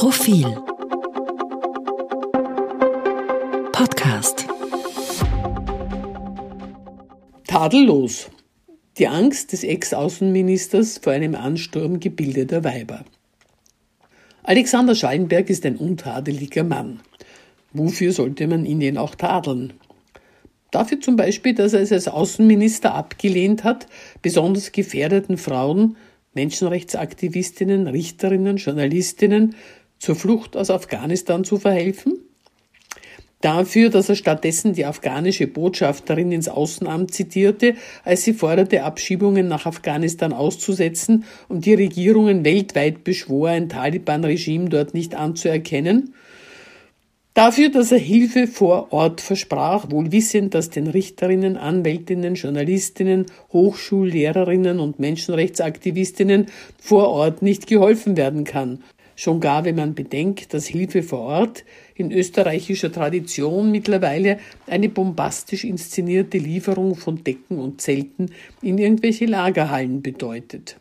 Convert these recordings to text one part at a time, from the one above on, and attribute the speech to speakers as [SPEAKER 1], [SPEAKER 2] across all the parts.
[SPEAKER 1] Profil Podcast
[SPEAKER 2] Tadellos. Die Angst des Ex-Außenministers vor einem Ansturm gebildeter Weiber. Alexander Schallenberg ist ein untadeliger Mann. Wofür sollte man ihn denn auch tadeln? Dafür zum Beispiel, dass er es als Außenminister abgelehnt hat, besonders gefährdeten Frauen, Menschenrechtsaktivistinnen, Richterinnen, Journalistinnen zur Flucht aus Afghanistan zu verhelfen? Dafür, dass er stattdessen die afghanische Botschafterin ins Außenamt zitierte, als sie forderte, Abschiebungen nach Afghanistan auszusetzen und die Regierungen weltweit beschwor, ein Taliban-Regime dort nicht anzuerkennen? Dafür, dass er Hilfe vor Ort versprach, wohl wissend, dass den Richterinnen, Anwältinnen, Journalistinnen, Hochschullehrerinnen und Menschenrechtsaktivistinnen vor Ort nicht geholfen werden kann. Schon gar, wenn man bedenkt, dass Hilfe vor Ort in österreichischer Tradition mittlerweile eine bombastisch inszenierte Lieferung von Decken und Zelten in irgendwelche Lagerhallen bedeutet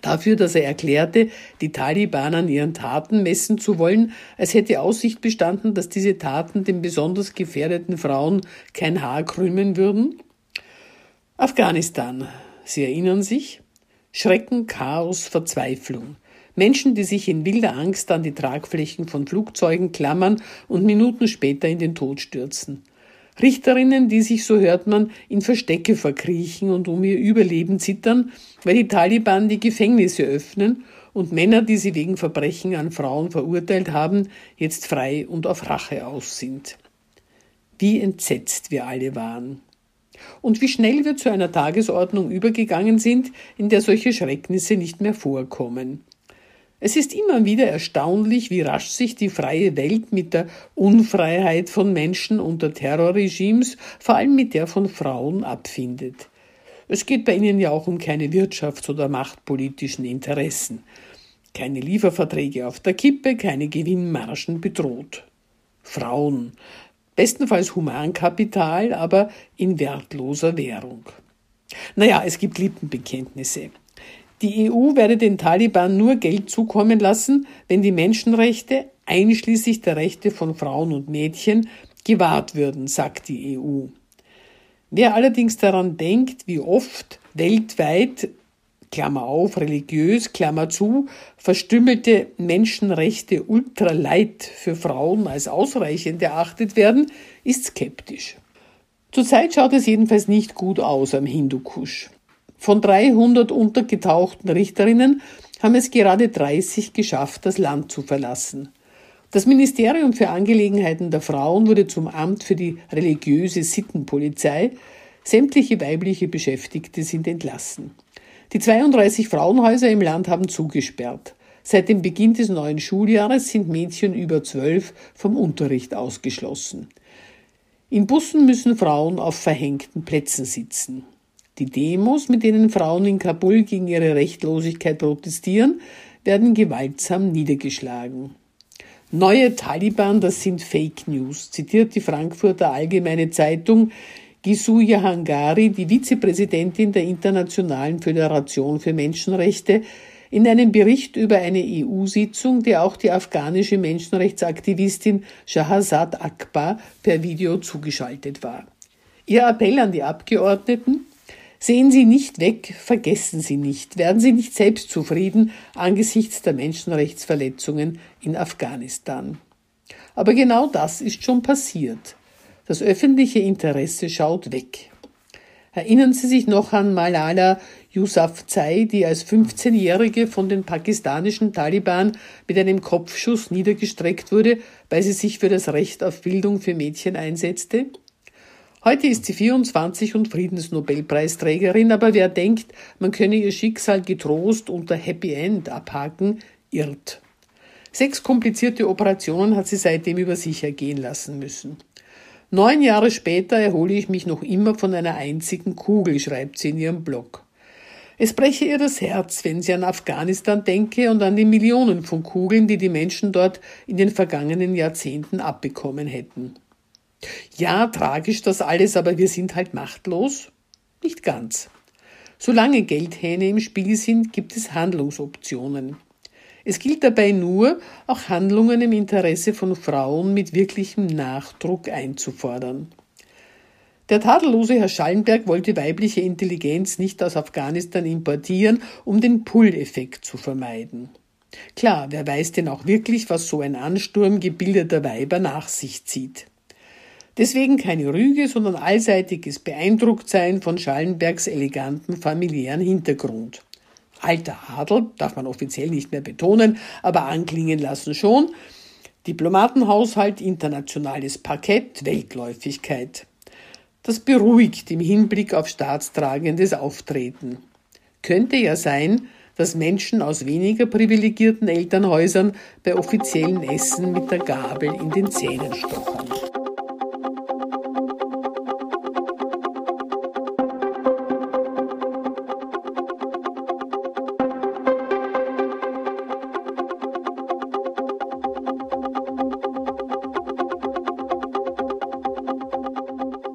[SPEAKER 2] dafür, dass er erklärte, die Taliban an ihren Taten messen zu wollen, als hätte Aussicht bestanden, dass diese Taten den besonders gefährdeten Frauen kein Haar krümmen würden? Afghanistan. Sie erinnern sich? Schrecken, Chaos, Verzweiflung. Menschen, die sich in wilder Angst an die Tragflächen von Flugzeugen klammern und Minuten später in den Tod stürzen. Richterinnen, die sich, so hört man, in Verstecke verkriechen und um ihr Überleben zittern, weil die Taliban die Gefängnisse öffnen und Männer, die sie wegen Verbrechen an Frauen verurteilt haben, jetzt frei und auf Rache aus sind. Wie entsetzt wir alle waren. Und wie schnell wir zu einer Tagesordnung übergegangen sind, in der solche Schrecknisse nicht mehr vorkommen. Es ist immer wieder erstaunlich, wie rasch sich die freie Welt mit der Unfreiheit von Menschen unter Terrorregimes, vor allem mit der von Frauen, abfindet. Es geht bei ihnen ja auch um keine wirtschafts- oder machtpolitischen Interessen. Keine Lieferverträge auf der Kippe, keine Gewinnmargen bedroht. Frauen, bestenfalls Humankapital, aber in wertloser Währung. Naja, es gibt Lippenbekenntnisse. Die EU werde den Taliban nur Geld zukommen lassen, wenn die Menschenrechte, einschließlich der Rechte von Frauen und Mädchen, gewahrt würden, sagt die EU. Wer allerdings daran denkt, wie oft weltweit Klammer auf, religiös, Klammer zu, verstümmelte Menschenrechte ultralight für Frauen als ausreichend erachtet werden, ist skeptisch. Zurzeit schaut es jedenfalls nicht gut aus am Hindukusch. Von 300 untergetauchten Richterinnen haben es gerade 30 geschafft, das Land zu verlassen. Das Ministerium für Angelegenheiten der Frauen wurde zum Amt für die religiöse Sittenpolizei. Sämtliche weibliche Beschäftigte sind entlassen. Die 32 Frauenhäuser im Land haben zugesperrt. Seit dem Beginn des neuen Schuljahres sind Mädchen über zwölf vom Unterricht ausgeschlossen. In Bussen müssen Frauen auf verhängten Plätzen sitzen. Die Demos, mit denen Frauen in Kabul gegen ihre Rechtlosigkeit protestieren, werden gewaltsam niedergeschlagen. Neue Taliban, das sind Fake News, zitiert die Frankfurter Allgemeine Zeitung Gisu Jahangari, die Vizepräsidentin der Internationalen Föderation für Menschenrechte, in einem Bericht über eine EU-Sitzung, der auch die afghanische Menschenrechtsaktivistin Shahzad Akbar per Video zugeschaltet war. Ihr Appell an die Abgeordneten, Sehen Sie nicht weg, vergessen Sie nicht, werden Sie nicht selbstzufrieden angesichts der Menschenrechtsverletzungen in Afghanistan. Aber genau das ist schon passiert. Das öffentliche Interesse schaut weg. Erinnern Sie sich noch an Malala Yousafzai, die als 15-Jährige von den pakistanischen Taliban mit einem Kopfschuss niedergestreckt wurde, weil sie sich für das Recht auf Bildung für Mädchen einsetzte? Heute ist sie 24 und Friedensnobelpreisträgerin, aber wer denkt, man könne ihr Schicksal getrost unter Happy End abhaken, irrt. Sechs komplizierte Operationen hat sie seitdem über sich ergehen lassen müssen. Neun Jahre später erhole ich mich noch immer von einer einzigen Kugel, schreibt sie in ihrem Blog. Es breche ihr das Herz, wenn sie an Afghanistan denke und an die Millionen von Kugeln, die die Menschen dort in den vergangenen Jahrzehnten abbekommen hätten. Ja, tragisch das alles, aber wir sind halt machtlos? Nicht ganz. Solange Geldhähne im Spiel sind, gibt es Handlungsoptionen. Es gilt dabei nur, auch Handlungen im Interesse von Frauen mit wirklichem Nachdruck einzufordern. Der tadellose Herr Schallenberg wollte weibliche Intelligenz nicht aus Afghanistan importieren, um den Pull-Effekt zu vermeiden. Klar, wer weiß denn auch wirklich, was so ein Ansturm gebildeter Weiber nach sich zieht. Deswegen keine Rüge, sondern allseitiges Beeindrucktsein von Schallenbergs elegantem familiären Hintergrund. Alter Adel darf man offiziell nicht mehr betonen, aber anklingen lassen schon. Diplomatenhaushalt, internationales Parkett, Weltläufigkeit. Das beruhigt im Hinblick auf staatstragendes Auftreten. Könnte ja sein, dass Menschen aus weniger privilegierten Elternhäusern bei offiziellen Essen mit der Gabel in den Zähnen stochern.